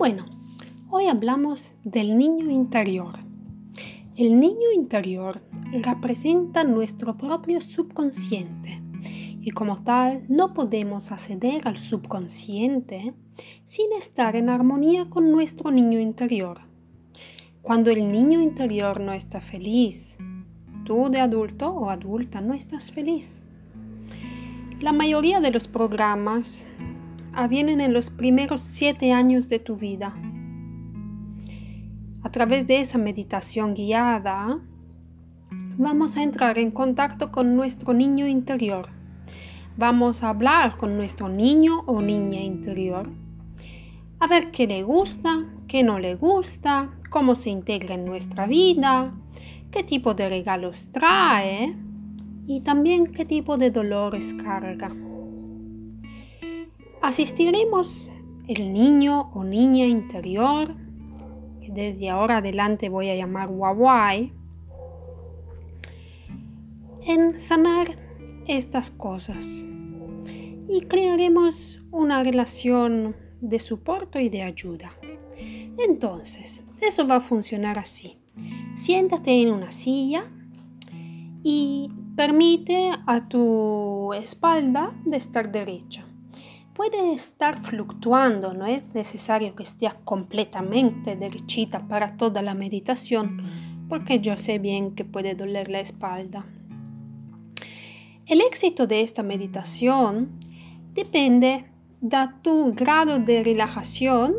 Bueno, hoy hablamos del niño interior. El niño interior representa nuestro propio subconsciente y como tal no podemos acceder al subconsciente sin estar en armonía con nuestro niño interior. Cuando el niño interior no está feliz, tú de adulto o adulta no estás feliz. La mayoría de los programas avienen en los primeros siete años de tu vida. A través de esa meditación guiada, vamos a entrar en contacto con nuestro niño interior. Vamos a hablar con nuestro niño o niña interior. A ver qué le gusta, qué no le gusta, cómo se integra en nuestra vida, qué tipo de regalos trae y también qué tipo de dolores carga. Asistiremos el niño o niña interior, que desde ahora adelante voy a llamar Wawai, en sanar estas cosas y crearemos una relación de soporte y de ayuda. Entonces, eso va a funcionar así. Siéntate en una silla y permite a tu espalda de estar derecha. Puede estar fluctuando, no es necesario que esté completamente derechita para toda la meditación, porque yo sé bien que puede doler la espalda. El éxito de esta meditación depende de tu grado de relajación,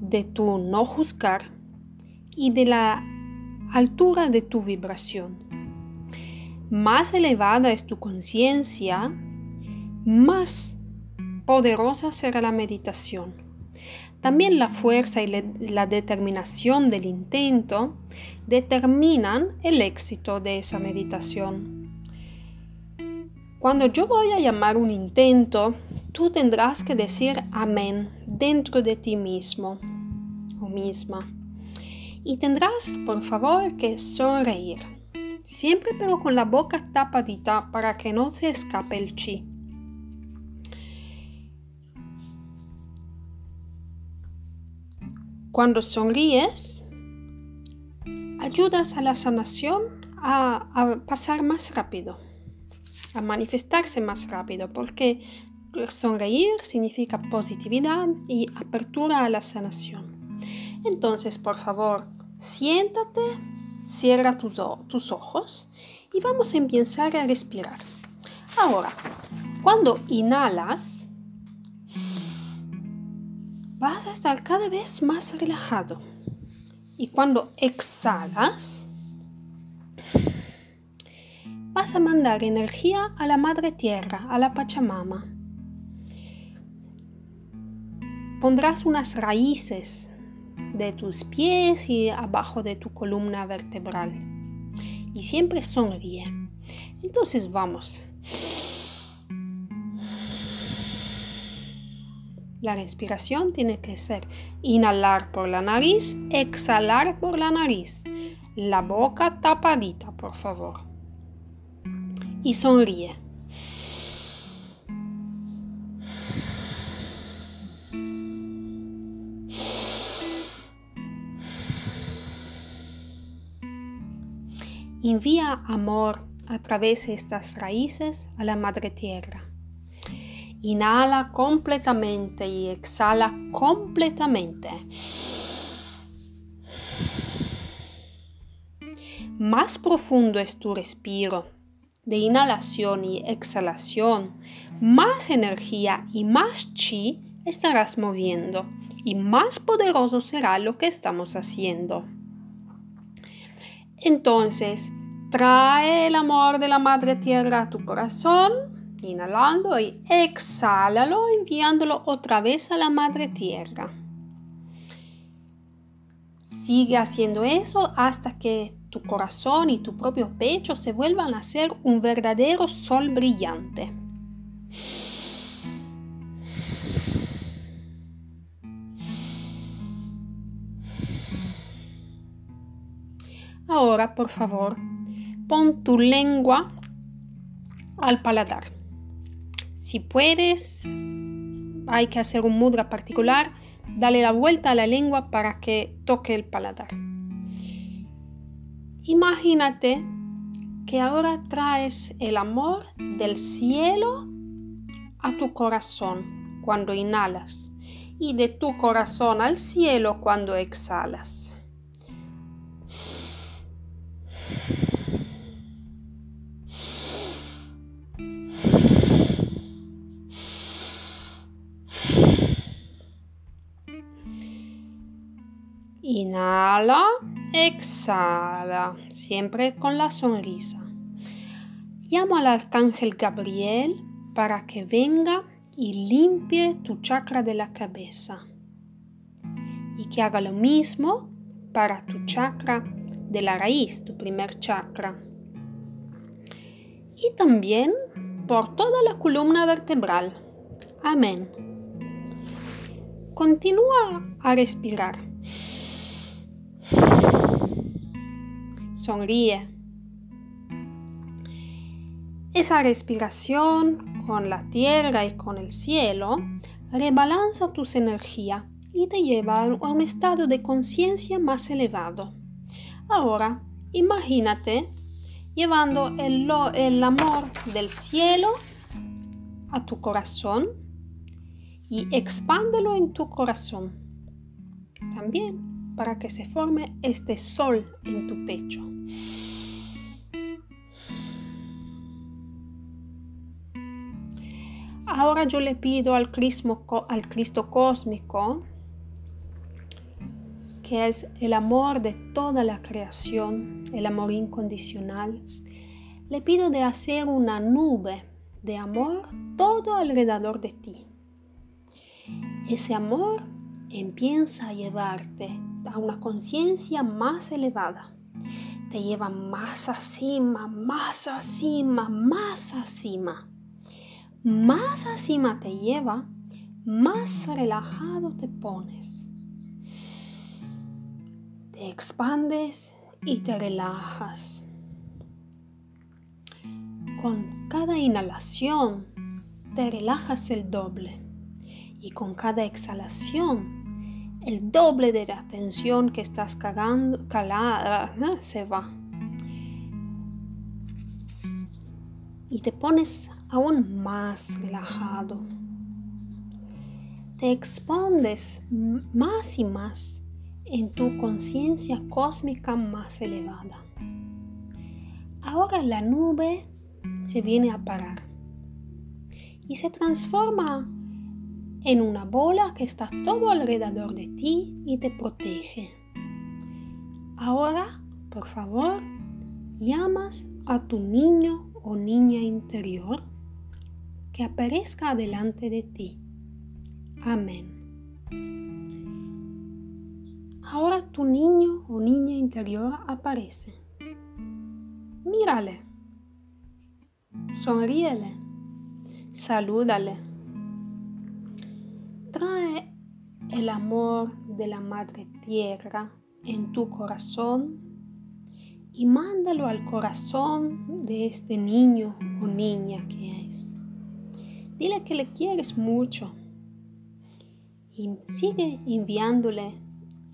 de tu no juzgar y de la altura de tu vibración. Más elevada es tu conciencia, más poderosa será la meditación. También la fuerza y la determinación del intento determinan el éxito de esa meditación. Cuando yo voy a llamar un intento, tú tendrás que decir amén dentro de ti mismo o misma. Y tendrás, por favor, que sonreír. Siempre pero con la boca tapadita para que no se escape el chi. Cuando sonríes, ayudas a la sanación a, a pasar más rápido a manifestarse más rápido, porque sonreír significa positividad y apertura a la sanación. Entonces, por favor, siéntate, cierra tus, tus ojos y vamos a empezar a respirar. Ahora, cuando inhalas, vas a estar cada vez más relajado. Y cuando exhalas, vas a mandar energía a la Madre Tierra, a la Pachamama. Pondrás unas raíces de tus pies y abajo de tu columna vertebral. Y siempre sonríe. Entonces vamos. La respiración tiene que ser inhalar por la nariz, exhalar por la nariz. La boca tapadita, por favor y sonríe. Envía amor a través de estas raíces a la madre tierra. Inhala completamente y exhala completamente. Más profundo es tu respiro de inhalación y exhalación, más energía y más chi estarás moviendo y más poderoso será lo que estamos haciendo. Entonces, trae el amor de la Madre Tierra a tu corazón, inhalando y exhálalo, enviándolo otra vez a la Madre Tierra. Sigue haciendo eso hasta que tu corazón y tu propio pecho se vuelvan a ser un verdadero sol brillante. Ahora, por favor, pon tu lengua al paladar. Si puedes, hay que hacer un mudra particular, dale la vuelta a la lengua para que toque el paladar. Imagínate que ahora traes el amor del cielo a tu corazón cuando inhalas y de tu corazón al cielo cuando exhalas. Inhala, exhala, siempre con la sonrisa. Llamo al arcángel Gabriel para que venga y limpie tu chakra de la cabeza y que haga lo mismo para tu chakra de la raíz, tu primer chakra. Y también por toda la columna vertebral. Amén. Continúa a respirar. Sonríe. Esa respiración con la tierra y con el cielo rebalanza tus energías y te lleva a un estado de conciencia más elevado. Ahora, imagínate llevando el, el amor del cielo a tu corazón y expándelo en tu corazón. También para que se forme este sol en tu pecho. Ahora yo le pido al Cristo, al Cristo cósmico, que es el amor de toda la creación, el amor incondicional, le pido de hacer una nube de amor todo alrededor de ti. Ese amor empieza a llevarte a una conciencia más elevada. Te lleva más acima, más acima, más acima. Más acima te lleva, más relajado te pones. Te expandes y te relajas. Con cada inhalación te relajas el doble y con cada exhalación el doble de la tensión que estás cagando, calada, se va. Y te pones aún más relajado. Te expandes más y más en tu conciencia cósmica más elevada. Ahora la nube se viene a parar y se transforma en una bola que está todo alrededor de ti y te protege. Ahora, por favor, llamas a tu niño o niña interior que aparezca delante de ti. Amén. Ahora tu niño o niña interior aparece. Mírale. Sonríele. Salúdale Trae el amor de la Madre Tierra en tu corazón y mándalo al corazón de este niño o niña que es. Dile que le quieres mucho y sigue enviándole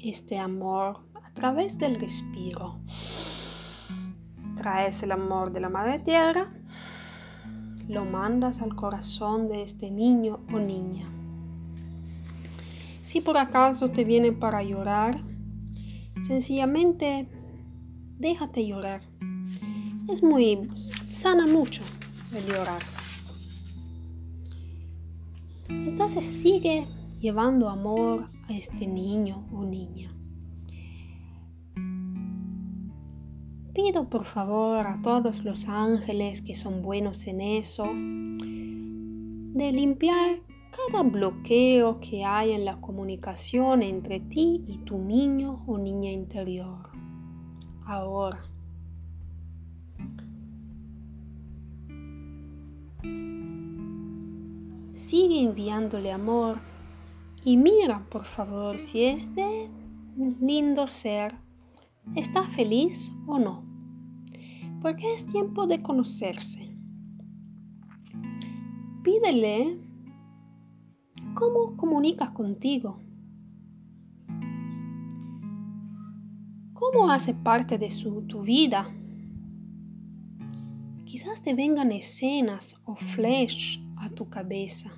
este amor a través del respiro. Traes el amor de la Madre Tierra, lo mandas al corazón de este niño o niña. Si por acaso te viene para llorar, sencillamente déjate llorar. Es muy sana mucho el llorar. Entonces sigue llevando amor a este niño o niña. Pido por favor a todos los ángeles que son buenos en eso de limpiar cada bloqueo que hay en la comunicación entre ti y tu niño o niña interior. Ahora. Sigue enviándole amor y mira por favor si este lindo ser está feliz o no. Porque es tiempo de conocerse. Pídele ¿Cómo comunicas contigo? ¿Cómo hace parte de su, tu vida? Quizás te vengan escenas o flash a tu cabeza.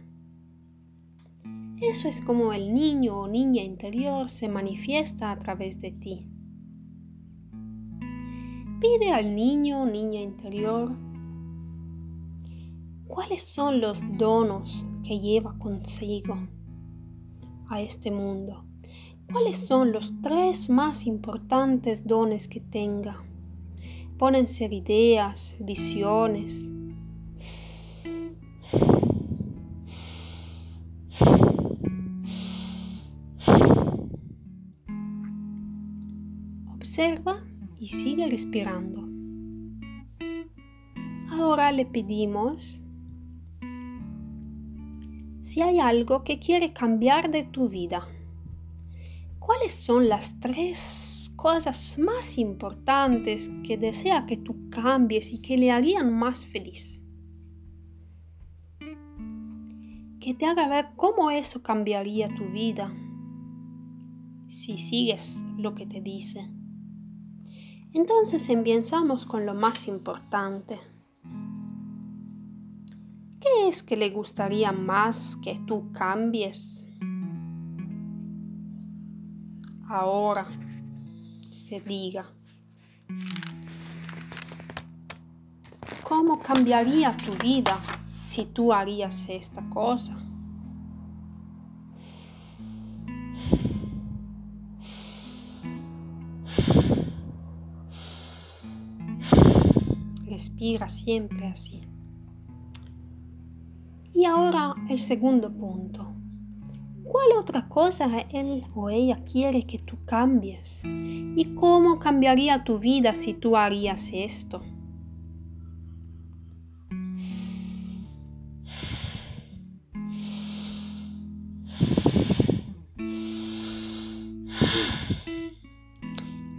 Eso es como el niño o niña interior se manifiesta a través de ti. Pide al niño o niña interior cuáles son los donos que lleva consigo a este mundo. ¿Cuáles son los tres más importantes dones que tenga? Pueden ser ideas, visiones. Observa y sigue respirando. Ahora le pedimos si hay algo que quiere cambiar de tu vida. ¿Cuáles son las tres cosas más importantes que desea que tú cambies y que le harían más feliz? Que te haga ver cómo eso cambiaría tu vida si sigues lo que te dice. Entonces empezamos con lo más importante. ¿Qué es que le gustaría más que tú cambies? Ahora se diga. ¿Cómo cambiaría tu vida si tú harías esta cosa? Respira siempre así. Y ahora el segundo punto. ¿Cuál otra cosa él o ella quiere que tú cambies? ¿Y cómo cambiaría tu vida si tú harías esto?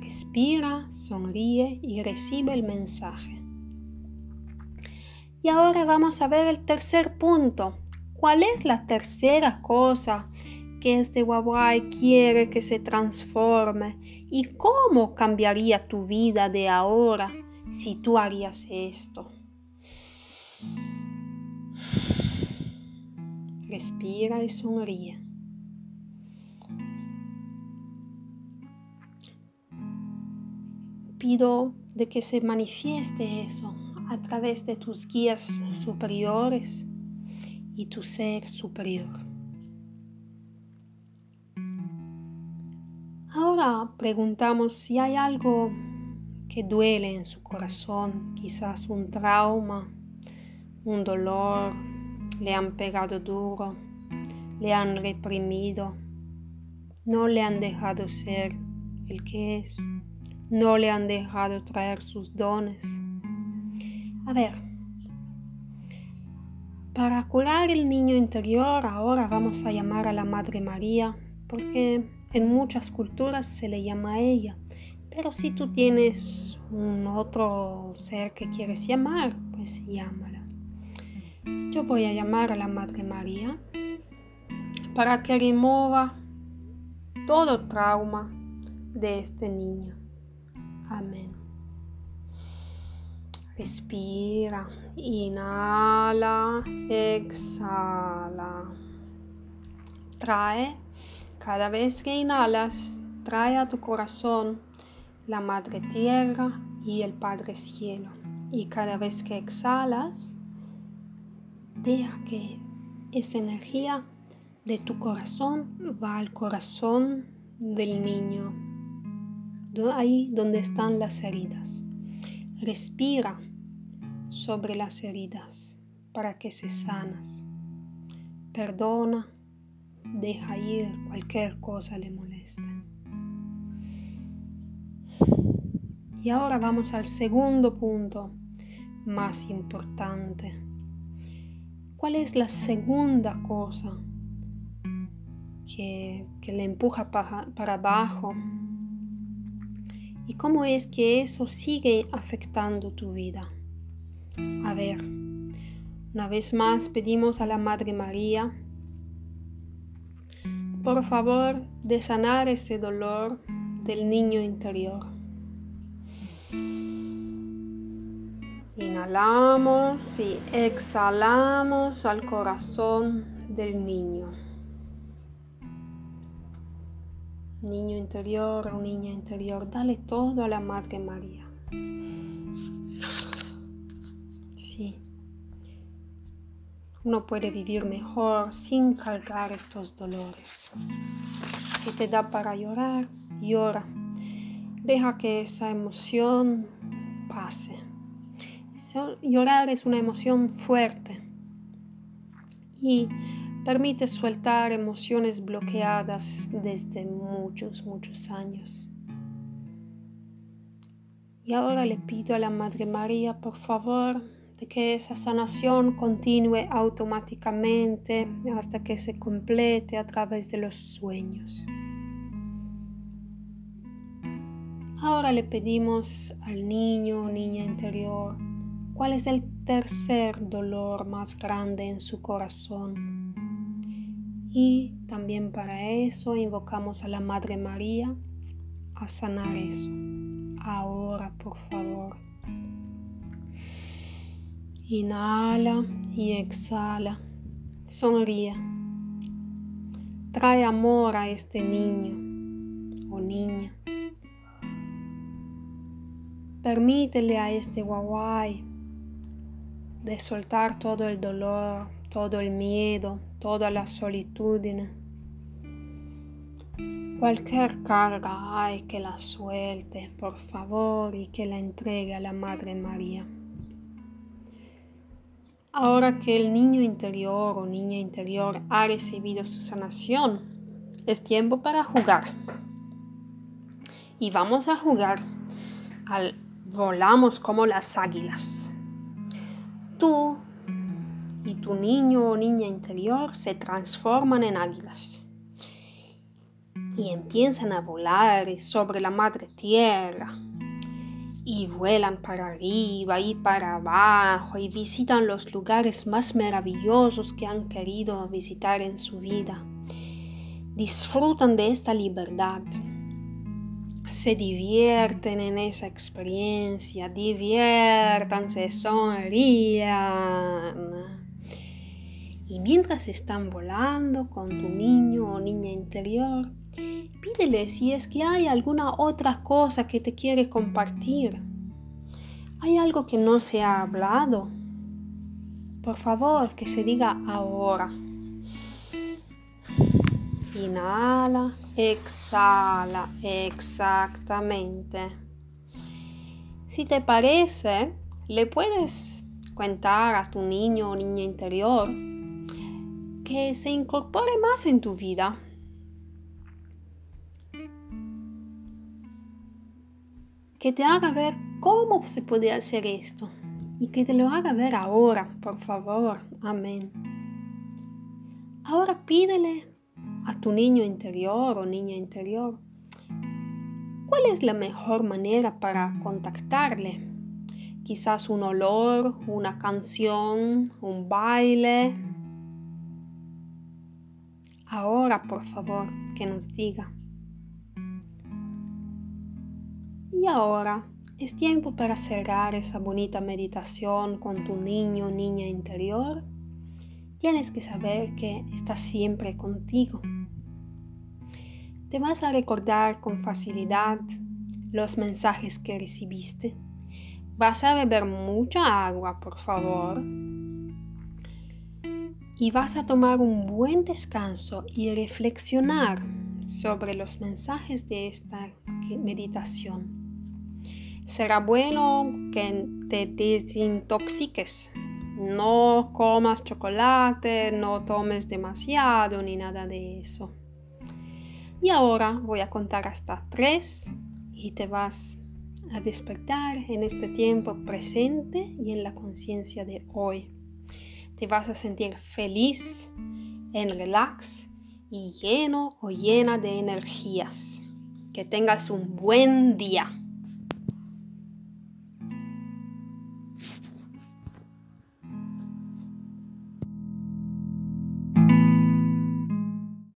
Respira, sonríe y recibe el mensaje. Y ahora vamos a ver el tercer punto. ¿Cuál es la tercera cosa que este Wabai quiere que se transforme? ¿Y cómo cambiaría tu vida de ahora si tú harías esto? Respira y sonríe. Pido de que se manifieste eso a través de tus guías superiores y tu ser superior. Ahora preguntamos si hay algo que duele en su corazón, quizás un trauma, un dolor, le han pegado duro, le han reprimido, no le han dejado ser el que es, no le han dejado traer sus dones a ver, para curar el niño interior ahora vamos a llamar a la Madre María, porque en muchas culturas se le llama a ella. Pero si tú tienes un otro ser que quieres llamar, pues llámala. Yo voy a llamar a la Madre María para que remueva todo trauma de este niño. Amén. Respira, inhala, exhala. Trae, cada vez que inhalas, trae a tu corazón la Madre Tierra y el Padre Cielo. Y cada vez que exhalas, deja que esa energía de tu corazón va al corazón del niño, ahí donde están las heridas. Respira sobre las heridas para que se sanas. Perdona, deja ir cualquier cosa le moleste. Y ahora vamos al segundo punto más importante. ¿Cuál es la segunda cosa que, le empuja para, para abajo y cómo es que eso sigue afectando tu vida. A ver, una vez más pedimos a la Madre María por favor, de sanar ese dolor del niño interior. Inhalamos y exhalamos al corazón del niño. Niño interior o niña interior, dale todo a la Madre María. Sí. Uno puede vivir mejor sin cargar estos dolores. Si te da para llorar, llora. Deja que esa emoción pase. Llorar es una emoción fuerte y permite soltar emociones bloqueadas desde muchos, muchos años. Y ahora le pido a la Madre María, por favor, de que esa sanación continúe automáticamente hasta que se complete a través de los sueños. Ahora le pedimos al niño o niña interior cuál es el tercer dolor más grande en su corazón. Y también para eso invocamos a la Madre María a sanar eso. Ahora, por favor. Inhala y exhala. Sonríe. Trae amor a este niño o niña. Permítele a este guaguay de soltar todo el dolor, todo el miedo, toda la solitud. Cualquier carga hay que la suelte, por favor, y que la entregue a la Madre María. Ahora que el niño interior o niña interior ha recibido su sanación, es tiempo para jugar. Y vamos a jugar al volamos como las águilas. Tú y tu niño o niña interior se transforman en águilas y empiezan a volar sobre la madre tierra y vuelan para arriba y para abajo y visitan los lugares más maravillosos que han querido visitar en su vida. Disfrutan de esta libertad se divierten en esa experiencia, diviértanse, sonrían. Y mientras están volando con tu niño o niña interior, pídele si es que hay alguna otra cosa que te quiere compartir. ¿Hay algo que no se ha hablado? Por favor, que se diga ahora. Inhala, exhala, exactamente. Si te parece, le puedes contar a tu niño o niña interior que se incorpore más en tu vida. Que te haga ver cómo se puede hacer esto y que te lo haga ver ahora, por favor. Amén. Ahora pídele a tu niño interior o niña interior. ¿Cuál es la mejor manera para contactarle? Quizás un olor, una canción, un baile. Ahora, por favor, que nos diga. Y ahora es tiempo para cerrar esa bonita meditación con tu niño o niña interior. Tienes que saber que está siempre contigo te vas a recordar con facilidad los mensajes que recibiste. Vas a beber mucha agua, por favor. Y vas a tomar un buen descanso y reflexionar sobre los mensajes de esta meditación. Será bueno que te desintoxiques. No comas chocolate, no tomes demasiado ni nada de eso. Y ahora voy a contar hasta tres y te vas a despertar en este tiempo presente y en la conciencia de hoy. Te vas a sentir feliz, en relax y lleno o llena de energías. Que tengas un buen día.